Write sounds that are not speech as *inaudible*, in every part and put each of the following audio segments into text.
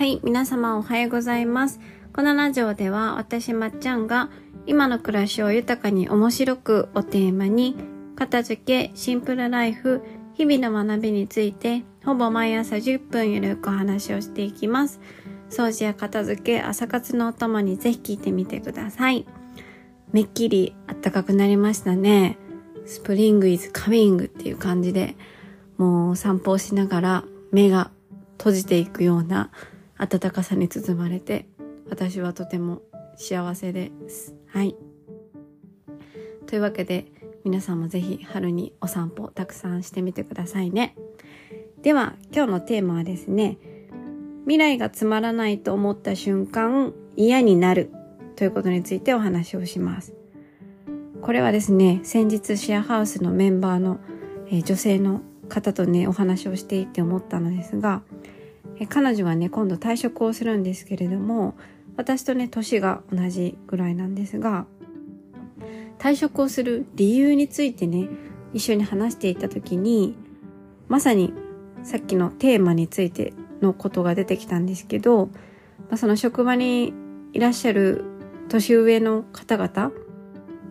はい、皆様おはようございます。このラジオでは私まっちゃんが今の暮らしを豊かに面白くをテーマに片付け、シンプルライフ、日々の学びについてほぼ毎朝10分ゆるくお話をしていきます。掃除や片付け、朝活のお供にぜひ聞いてみてください。めっきり暖かくなりましたね。スプリングイズカミングっていう感じで、もう散歩をしながら目が閉じていくような暖かさに包まれて、私はとても幸せです。はい。というわけで、皆さんもぜひ春にお散歩たくさんしてみてくださいね。では、今日のテーマはですね、未来がつまらないと思った瞬間、嫌になるということについてお話をします。これはですね、先日シェアハウスのメンバーの、えー女性の方とね、お話をしていて思ったのですが、え彼女はね、今度退職をするんですけれども、私とね、年が同じぐらいなんですが、退職をする理由についてね、一緒に話していた時に、まさにさっきのテーマについてのことが出てきたんですけど、まあ、その職場にいらっしゃる年上の方々、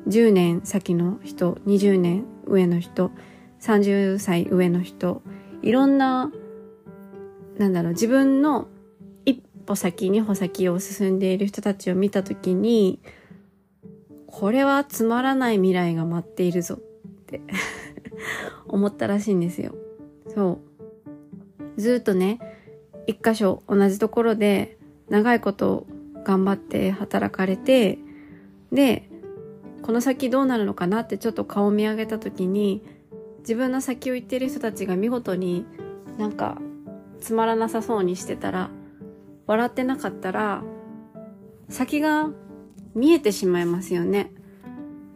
10年先の人、20年上の人、30歳上の人、いろんな、なんだろう、自分の一歩先、二歩先を進んでいる人たちを見たときに、これはつまらない未来が待っているぞって *laughs* 思ったらしいんですよ。そう。ずっとね、一箇所同じところで長いこと頑張って働かれて、で、この先どうなるのかなってちょっと顔を見上げた時に、自分の先を行っている人たちが見事になんかつまらなさそうにしてたら、笑ってなかったら、先が見えてしまいますよね。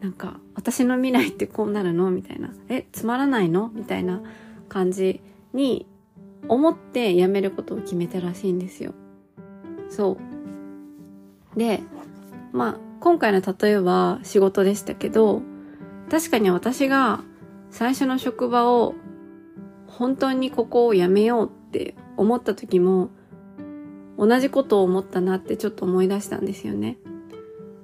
なんか、私の未来ってこうなるの？みたいな。え、つまらないの？みたいな感じに思って辞めることを決めたらしいんですよ。そう。で、まあ、今回の例えは仕事でしたけど、確かに私が最初の職場を本当にここを辞めようって思った時も同じことを思ったなってちょっと思い出したんですよね。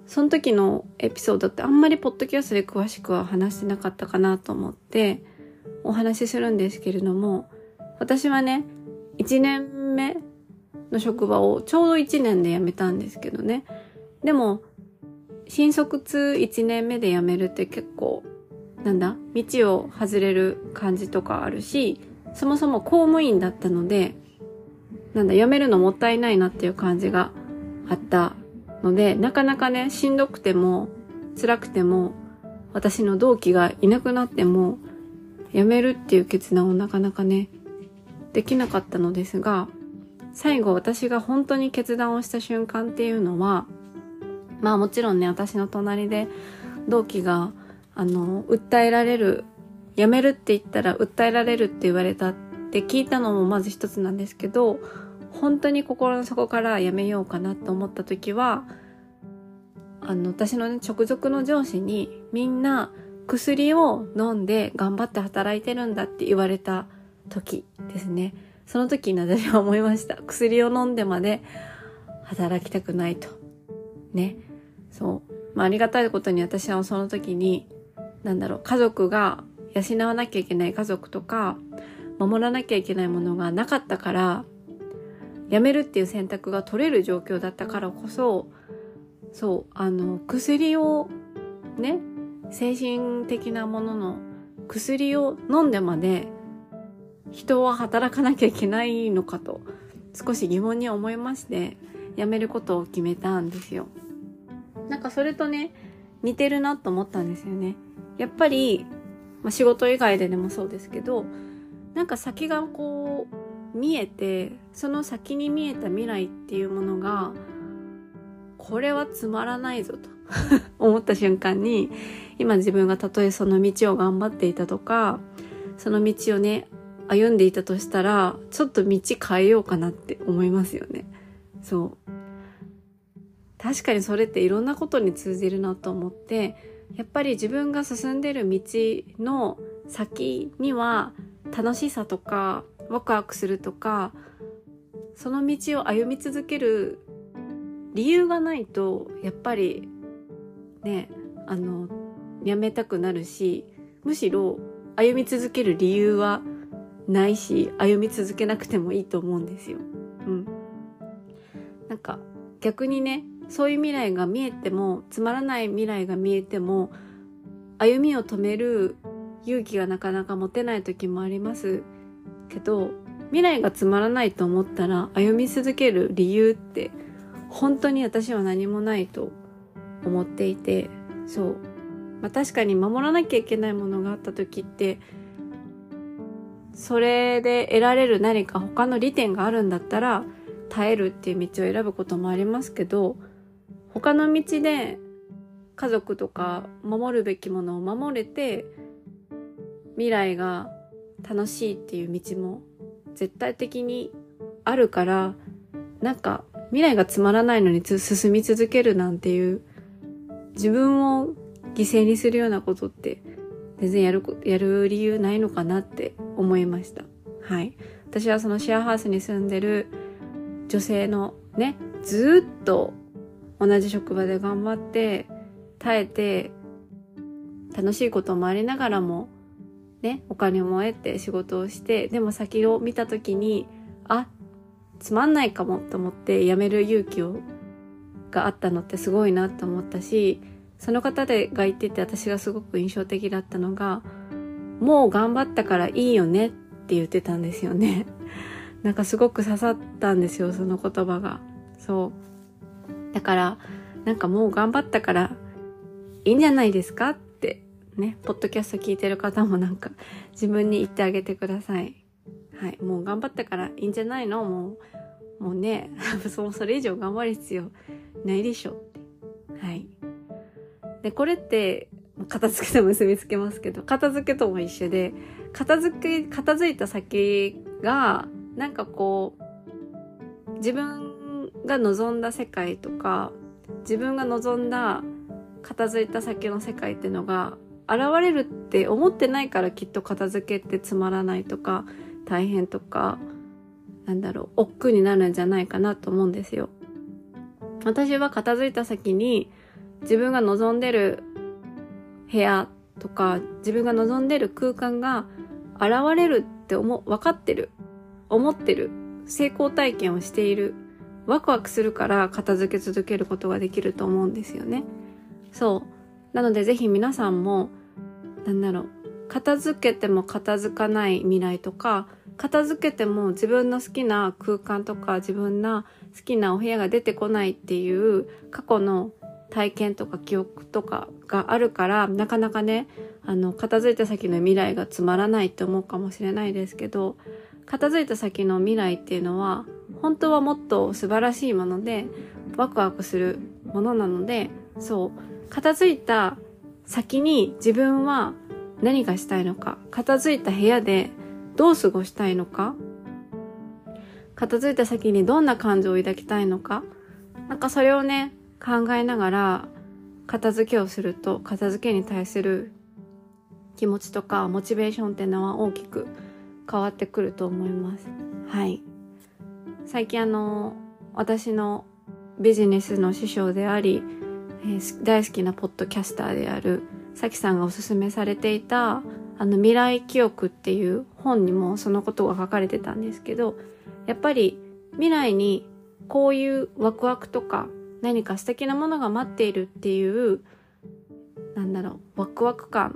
その時のエピソードってあんまりポッドキャストで詳しくは話してなかったかなと思ってお話しするんですけれども、私はね、1年目の職場をちょうど1年で辞めたんですけどね。でも、新卒1年目で辞めるって結構、なんだ、道を外れる感じとかあるし、そもそも公務員だったので、なんだ、辞めるのもったいないなっていう感じがあったので、なかなかね、しんどくても、辛くても、私の同期がいなくなっても、辞めるっていう決断をなかなかね、できなかったのですが、最後私が本当に決断をした瞬間っていうのは、まあもちろんね、私の隣で同期が、あの、訴えられる、辞めるって言ったら訴えられるって言われたって聞いたのもまず一つなんですけど、本当に心の底から辞めようかなと思った時は、あの、私のね、直属の上司にみんな薬を飲んで頑張って働いてるんだって言われた時ですね。その時に私は思いました。薬を飲んでまで働きたくないと。ね。そう。まあ、ありがたいことに私はその時に、なんだろう、家族が養わなきゃいけない家族とか、守らなきゃいけないものがなかったから、辞めるっていう選択が取れる状況だったからこそ、そう、あの、薬を、ね、精神的なものの薬を飲んでまで人は働かなきゃいけないのかと少し疑問に思いまして辞めることを決めたんですよ。なんかそれとね似てるなと思ったんですよね。やっぱり、まあ、仕事以外ででもそうですけどなんか先がこう見えてその先に見えた未来っていうものがこれはつまらないぞと *laughs* 思った瞬間に今自分がたとえその道を頑張っていたとかその道をね歩んでいたとしたらちょっと道変えようかなって思いますよね。そう。確かにそれっていろんなことに通じるなと思ってやっぱり自分が進んでる道の先には楽しさとかワクワクするとかその道を歩み続ける理由がないとやっぱりねあのやめたくなるしむしろ歩み続ける理由はないし歩み続けなくてもいいと思うんですよ。うん。なんか逆にねそういう未来が見えてもつまらない未来が見えても歩みを止める勇気がなかなか持てない時もありますけど未来がつまらないと思ったら歩み続ける理由って本当に私は何もないと思っていてそう、まあ、確かに守らなきゃいけないものがあった時ってそれで得られる何か他の利点があるんだったら耐えるっていう道を選ぶこともありますけど他の道で家族とか守るべきものを守れて未来が楽しいっていう道も絶対的にあるからなんか未来がつまらないのに進み続けるなんていう自分を犠牲にするようなことって全然やるやる理由ないのかなって思いました。はい。私はそのシェアハウスに住んでる女性のねずっと同じ職場で頑張って耐えて楽しいこともありながらもねお金も得て仕事をしてでも先を見た時にあつまんないかもと思って辞める勇気をがあったのってすごいなと思ったしその方でが言ってて私がすごく印象的だったのがもう頑張ったからいいよねって言ってたんですよね。*laughs* なんかすごく刺さったんですよその言葉が。そう。だからなんかもう頑張ったからいいんじゃないですかってねポッドキャスト聞いてる方もなんか自分に言ってあげてくださいはい、もう頑張ったからいいんじゃないの？もう、もうね、*laughs* そそれ以上頑張る必要ないでしょ。はい。で、これって、片付けと結びつけますけど、片付けとも一緒で、片付け、片付いた先が、なんかこう、自分が望んだ世界とか、自分が望んだ片付いた先の世界っていうのが現れるって思ってないからきっと片付けってつまらないとか大変とか、なんだろう、億劫になるんじゃないかなと思うんですよ。私は片付いた先に自分が望んでる部屋とか自分が望んでる空間が現れるって思、分かってる。思ってる。成功体験をしている。ワクワクするから片付け続けることができると思うんですよね。そう。なのでぜひ皆さんも、なんだろう、片付けても片付かない未来とか、片付けても自分の好きな空間とか自分の好きなお部屋が出てこないっていう過去の体験とか記憶とかがあるからなかなかねあの片付いた先の未来がつまらないって思うかもしれないですけど片付いた先の未来っていうのは本当はもっと素晴らしいものでワクワクするものなのでそう片付いた先に自分は何がしたいのか片付いた部屋でどう過ごしたいのか片付いた先にどんな感情を抱きたいのかなんかそれをね考えながら片付けをすると片付けに対する気持ちとかモチベーションっていうのは大きく変わってくると思います。はい。最近あの私のビジネスの師匠であり、えー、大好きなポッドキャスターであるさきさんがおすすめされていたあの未来記憶っていう本にもそのことが書かれてたんですけど、やっぱり未来にこういうワクワクとか何か素敵なものが待っているっていう、なんだろう、ワクワク感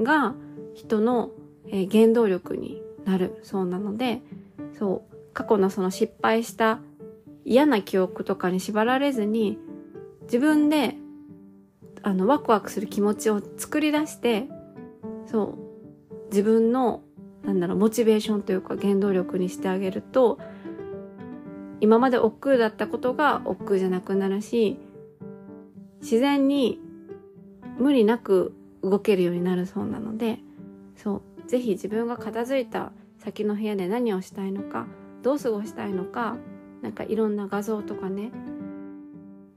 が人の、え原動力になるそうなので、そう、過去のその失敗した嫌な記憶とかに縛られずに、自分であのワクワクする気持ちを作り出してそう自分のなんだろうモチベーションというか原動力にしてあげると今まで億劫だったことが億劫じゃなくなるし自然に無理なく動けるようになるそうなのでそうぜひ自分が片付いた先の部屋で何をしたいのかどう過ごしたいのかなんかいろんな画像とかね。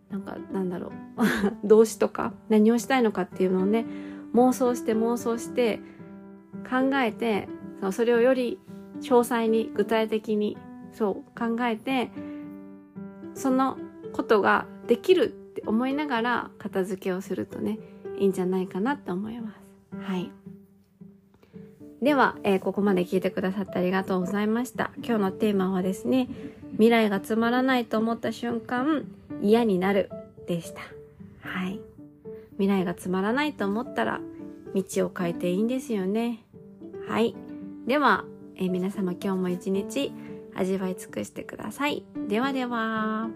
なんかなんだろう。*laughs* 動詞とか何をしたいのかっていうのをね妄想して妄想して考えてそれをより詳細に具体的にそう考えてそのことができるって思いながら片付けをするとねいいんじゃないかなって思います。はい。では、えー、ここまで聞いてくださってありがとうございました。今日のテーマはですね未来がつまらないと思った瞬間嫌になるでした。はい。未来がつまらないと思ったら道を変えていいんですよね。はい。では、えー、皆様今日も一日味わい尽くしてください。ではでは。